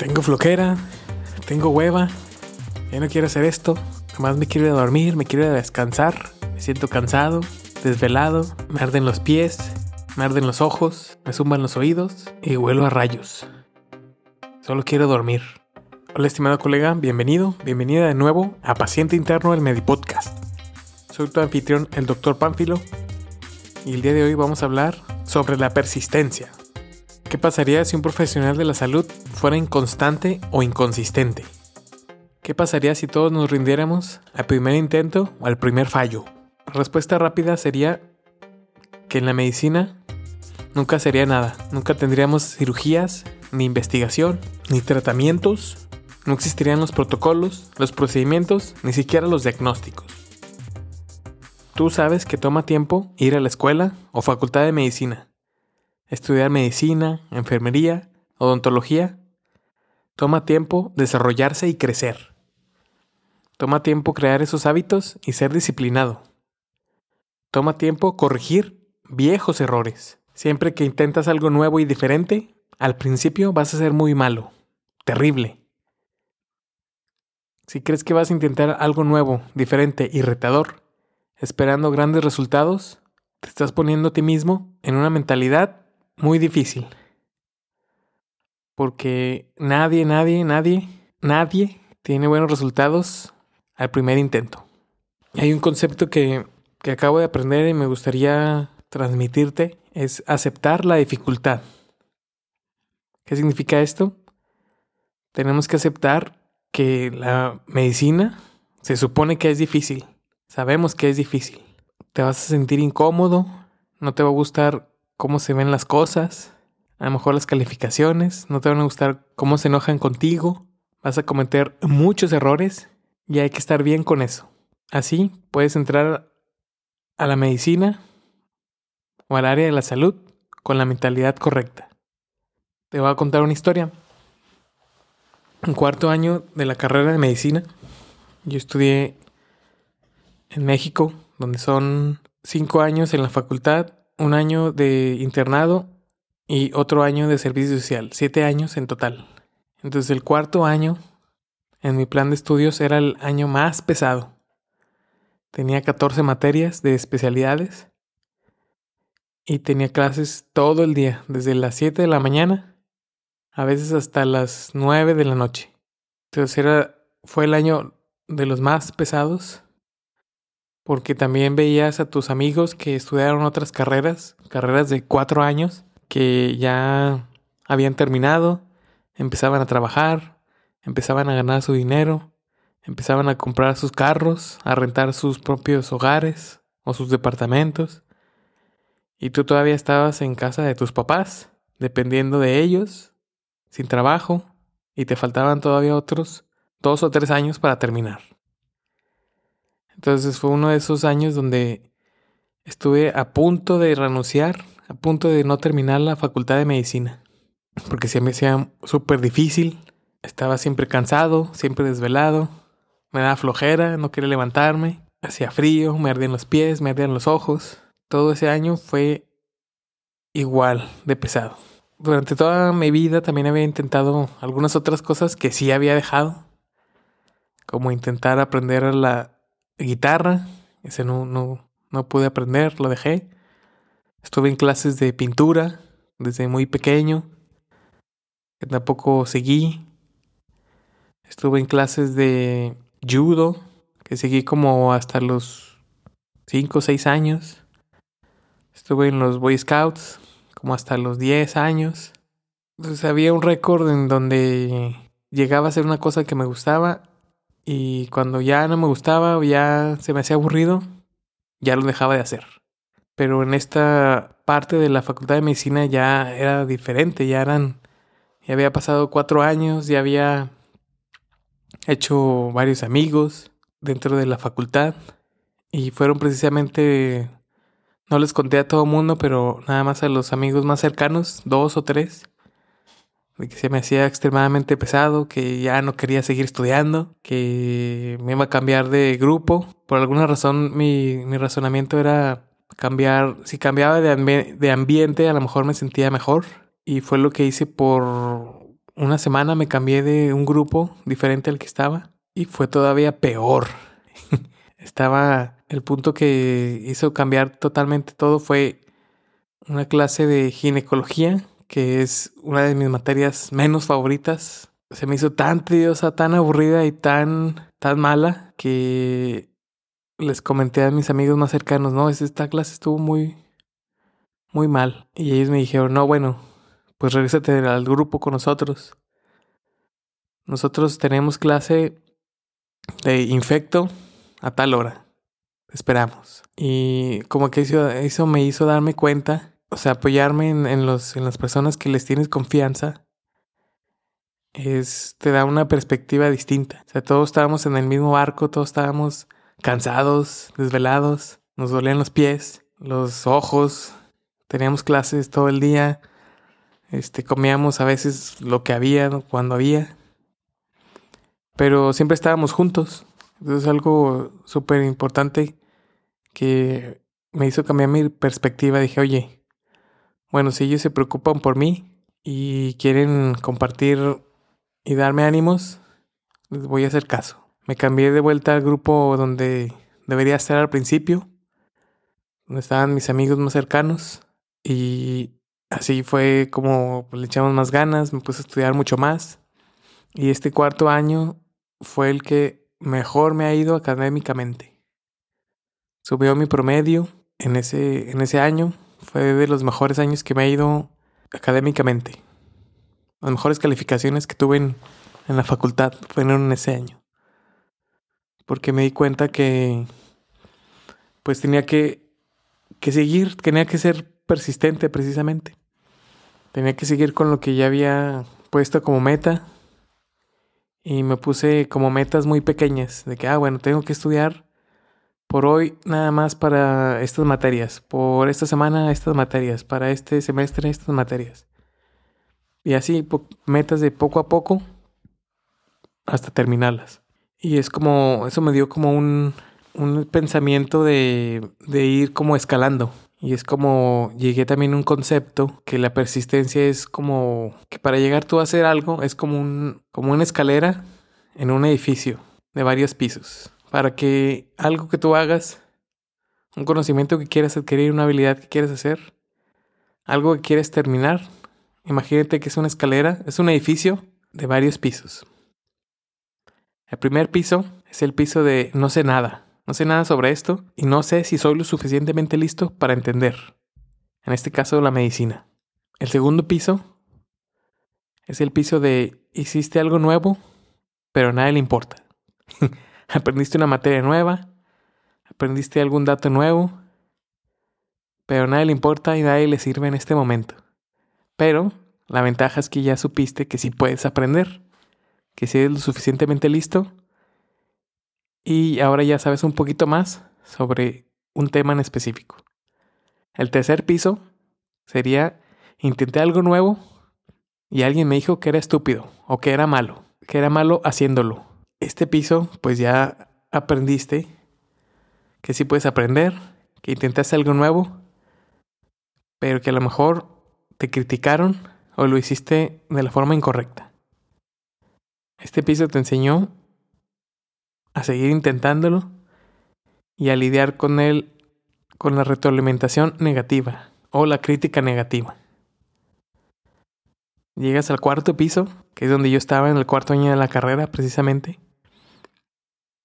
tengo flojera, tengo hueva, ya no quiero hacer esto, nomás me quiero ir a dormir, me quiero descansar, me siento cansado, desvelado, me arden los pies, me arden los ojos, me zumban los oídos y huelo a rayos. Solo quiero dormir. Hola estimado colega, bienvenido, bienvenida de nuevo a Paciente Interno del Medipodcast. Soy tu anfitrión, el Dr. Pánfilo, y el día de hoy vamos a hablar sobre la persistencia. ¿Qué pasaría si un profesional de la salud fuera inconstante o inconsistente? ¿Qué pasaría si todos nos rindiéramos al primer intento o al primer fallo? La respuesta rápida sería que en la medicina nunca sería nada, nunca tendríamos cirugías, ni investigación, ni tratamientos, no existirían los protocolos, los procedimientos, ni siquiera los diagnósticos. Tú sabes que toma tiempo ir a la escuela o facultad de medicina, estudiar medicina, enfermería, odontología. Toma tiempo desarrollarse y crecer. Toma tiempo crear esos hábitos y ser disciplinado. Toma tiempo corregir viejos errores. Siempre que intentas algo nuevo y diferente, al principio vas a ser muy malo, terrible. Si crees que vas a intentar algo nuevo, diferente y retador, esperando grandes resultados, te estás poniendo a ti mismo en una mentalidad muy difícil. Porque nadie, nadie, nadie, nadie tiene buenos resultados al primer intento. Hay un concepto que, que acabo de aprender y me gustaría transmitirte, es aceptar la dificultad. ¿Qué significa esto? Tenemos que aceptar que la medicina se supone que es difícil. Sabemos que es difícil. Te vas a sentir incómodo, no te va a gustar cómo se ven las cosas, a lo mejor las calificaciones, no te van a gustar cómo se enojan contigo, vas a cometer muchos errores y hay que estar bien con eso. Así puedes entrar a la medicina o al área de la salud con la mentalidad correcta. Te voy a contar una historia. En cuarto año de la carrera de medicina, yo estudié en México, donde son cinco años en la facultad un año de internado y otro año de servicio social, siete años en total. Entonces el cuarto año en mi plan de estudios era el año más pesado. Tenía 14 materias de especialidades y tenía clases todo el día, desde las 7 de la mañana a veces hasta las 9 de la noche. Entonces era, fue el año de los más pesados porque también veías a tus amigos que estudiaron otras carreras, carreras de cuatro años, que ya habían terminado, empezaban a trabajar, empezaban a ganar su dinero, empezaban a comprar sus carros, a rentar sus propios hogares o sus departamentos. Y tú todavía estabas en casa de tus papás, dependiendo de ellos, sin trabajo, y te faltaban todavía otros dos o tres años para terminar. Entonces fue uno de esos años donde estuve a punto de renunciar, a punto de no terminar la facultad de medicina, porque se me hacía súper difícil, estaba siempre cansado, siempre desvelado, me daba flojera, no quería levantarme, hacía frío, me ardían los pies, me ardían los ojos. Todo ese año fue igual de pesado. Durante toda mi vida también había intentado algunas otras cosas que sí había dejado, como intentar aprender la guitarra, ese no, no, no pude aprender, lo dejé. Estuve en clases de pintura desde muy pequeño, que tampoco seguí. Estuve en clases de judo, que seguí como hasta los 5 o 6 años. Estuve en los Boy Scouts como hasta los 10 años. Entonces había un récord en donde llegaba a ser una cosa que me gustaba y cuando ya no me gustaba o ya se me hacía aburrido, ya lo dejaba de hacer. Pero en esta parte de la facultad de medicina ya era diferente, ya eran, ya había pasado cuatro años, ya había hecho varios amigos dentro de la facultad y fueron precisamente, no les conté a todo mundo, pero nada más a los amigos más cercanos, dos o tres, que se me hacía extremadamente pesado, que ya no quería seguir estudiando, que me iba a cambiar de grupo. Por alguna razón mi, mi razonamiento era cambiar, si cambiaba de, de ambiente a lo mejor me sentía mejor. Y fue lo que hice por una semana me cambié de un grupo diferente al que estaba y fue todavía peor. estaba el punto que hizo cambiar totalmente todo fue una clase de ginecología, que es una de mis materias menos favoritas. Se me hizo tan tediosa, tan aburrida y tan, tan mala que les comenté a mis amigos más cercanos, no, esta clase estuvo muy, muy mal. Y ellos me dijeron, no, bueno, pues regresate al grupo con nosotros. Nosotros tenemos clase de infecto a tal hora. Esperamos. Y como que eso, me hizo darme cuenta, o sea, apoyarme en, los, en las personas que les tienes confianza, es, te da una perspectiva distinta. O sea, todos estábamos en el mismo barco, todos estábamos cansados, desvelados, nos dolían los pies, los ojos, teníamos clases todo el día, este, comíamos a veces lo que había, cuando había, pero siempre estábamos juntos. Entonces algo súper importante que me hizo cambiar mi perspectiva. Dije, oye, bueno, si ellos se preocupan por mí y quieren compartir y darme ánimos, les voy a hacer caso. Me cambié de vuelta al grupo donde debería estar al principio, donde estaban mis amigos más cercanos. Y así fue como le echamos más ganas, me puse a estudiar mucho más. Y este cuarto año fue el que mejor me ha ido académicamente. Subió mi promedio en ese, en ese año. Fue de los mejores años que me ha ido académicamente. Las mejores calificaciones que tuve en, en la facultad fueron en ese año porque me di cuenta que pues tenía que, que seguir, tenía que ser persistente precisamente. Tenía que seguir con lo que ya había puesto como meta y me puse como metas muy pequeñas de que, ah, bueno, tengo que estudiar por hoy nada más para estas materias, por esta semana estas materias, para este semestre estas materias. Y así, metas de poco a poco hasta terminarlas. Y es como, eso me dio como un, un pensamiento de, de ir como escalando. Y es como llegué también a un concepto que la persistencia es como que para llegar tú a hacer algo es como un como una escalera en un edificio de varios pisos. Para que algo que tú hagas, un conocimiento que quieras adquirir, una habilidad que quieras hacer, algo que quieres terminar, imagínate que es una escalera, es un edificio de varios pisos. El primer piso es el piso de no sé nada. No sé nada sobre esto y no sé si soy lo suficientemente listo para entender. En este caso, la medicina. El segundo piso es el piso de hiciste algo nuevo, pero a nadie le importa. aprendiste una materia nueva, aprendiste algún dato nuevo, pero a nadie le importa y a nadie le sirve en este momento. Pero la ventaja es que ya supiste que sí puedes aprender que si eres lo suficientemente listo y ahora ya sabes un poquito más sobre un tema en específico. El tercer piso sería intenté algo nuevo y alguien me dijo que era estúpido o que era malo, que era malo haciéndolo. Este piso, pues ya aprendiste que sí puedes aprender, que intentaste algo nuevo, pero que a lo mejor te criticaron o lo hiciste de la forma incorrecta. Este piso te enseñó a seguir intentándolo y a lidiar con él con la retroalimentación negativa o la crítica negativa. Llegas al cuarto piso, que es donde yo estaba en el cuarto año de la carrera precisamente,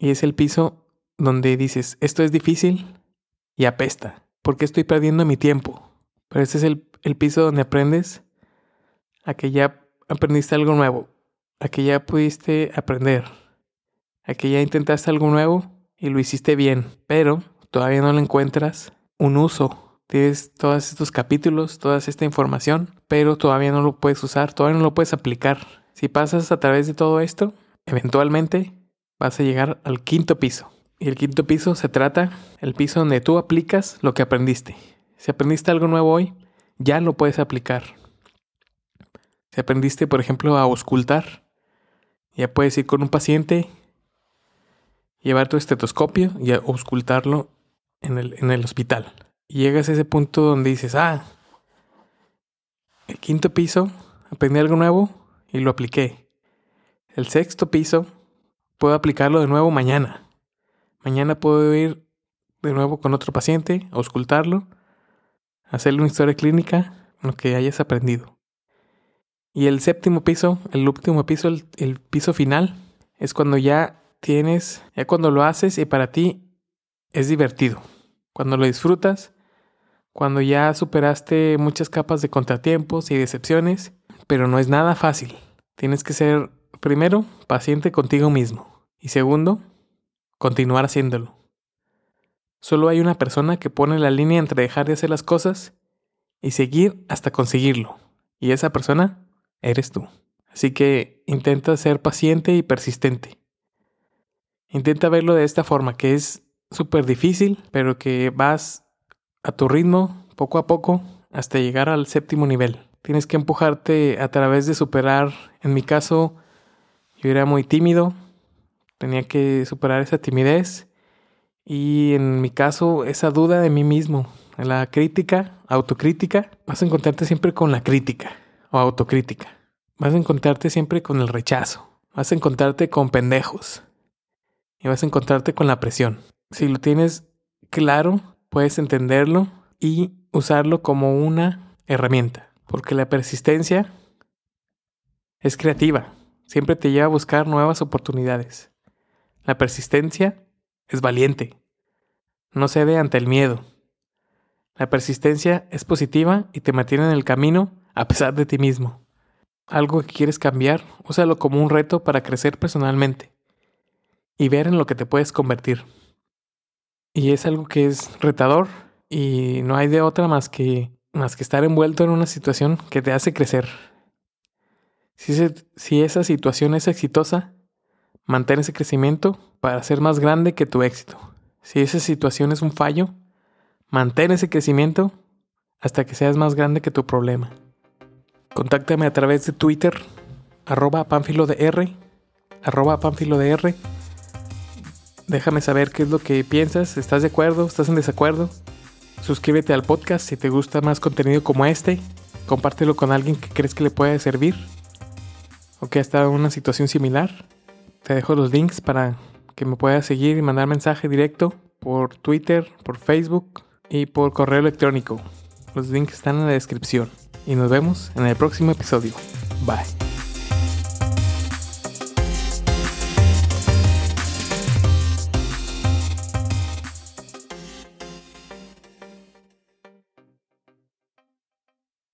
y es el piso donde dices, esto es difícil y apesta, porque estoy perdiendo mi tiempo. Pero este es el, el piso donde aprendes a que ya aprendiste algo nuevo, a que ya pudiste aprender, a que ya intentaste algo nuevo y lo hiciste bien, pero todavía no le encuentras un uso. Tienes todos estos capítulos, toda esta información, pero todavía no lo puedes usar, todavía no lo puedes aplicar. Si pasas a través de todo esto, eventualmente vas a llegar al quinto piso. Y el quinto piso se trata el piso donde tú aplicas lo que aprendiste. Si aprendiste algo nuevo hoy, ya lo puedes aplicar. Si aprendiste, por ejemplo, a auscultar, ya puedes ir con un paciente, llevar tu estetoscopio y auscultarlo en el, en el hospital. Y llegas a ese punto donde dices, ah, el quinto piso, aprendí algo nuevo y lo apliqué. El sexto piso puedo aplicarlo de nuevo mañana. Mañana puedo ir de nuevo con otro paciente, auscultarlo, hacerle una historia clínica, lo que hayas aprendido. Y el séptimo piso, el último piso, el, el piso final, es cuando ya tienes, ya cuando lo haces y para ti es divertido. Cuando lo disfrutas, cuando ya superaste muchas capas de contratiempos y decepciones, pero no es nada fácil. Tienes que ser, primero, paciente contigo mismo. Y segundo, continuar haciéndolo. Solo hay una persona que pone la línea entre dejar de hacer las cosas y seguir hasta conseguirlo. Y esa persona eres tú. Así que intenta ser paciente y persistente. Intenta verlo de esta forma, que es súper difícil, pero que vas a tu ritmo, poco a poco, hasta llegar al séptimo nivel. Tienes que empujarte a través de superar, en mi caso, yo era muy tímido, tenía que superar esa timidez y en mi caso esa duda de mí mismo, la crítica, autocrítica, vas a encontrarte siempre con la crítica o autocrítica. Vas a encontrarte siempre con el rechazo. Vas a encontrarte con pendejos. Y vas a encontrarte con la presión. Si lo tienes claro, puedes entenderlo y usarlo como una herramienta. Porque la persistencia es creativa. Siempre te lleva a buscar nuevas oportunidades. La persistencia es valiente. No cede ante el miedo. La persistencia es positiva y te mantiene en el camino a pesar de ti mismo. Algo que quieres cambiar, úsalo como un reto para crecer personalmente y ver en lo que te puedes convertir. Y es algo que es retador y no hay de otra más que, más que estar envuelto en una situación que te hace crecer. Si, si esa situación es exitosa, mantén ese crecimiento para ser más grande que tu éxito. Si esa situación es un fallo, mantén ese crecimiento hasta que seas más grande que tu problema. Contáctame a través de Twitter, arroba R, arroba R. Déjame saber qué es lo que piensas, estás de acuerdo, estás en desacuerdo. Suscríbete al podcast si te gusta más contenido como este. Compártelo con alguien que crees que le puede servir o que ha estado en una situación similar. Te dejo los links para que me puedas seguir y mandar mensaje directo por Twitter, por Facebook y por correo electrónico. Los links están en la descripción. Y nos vemos en el próximo episodio. Bye.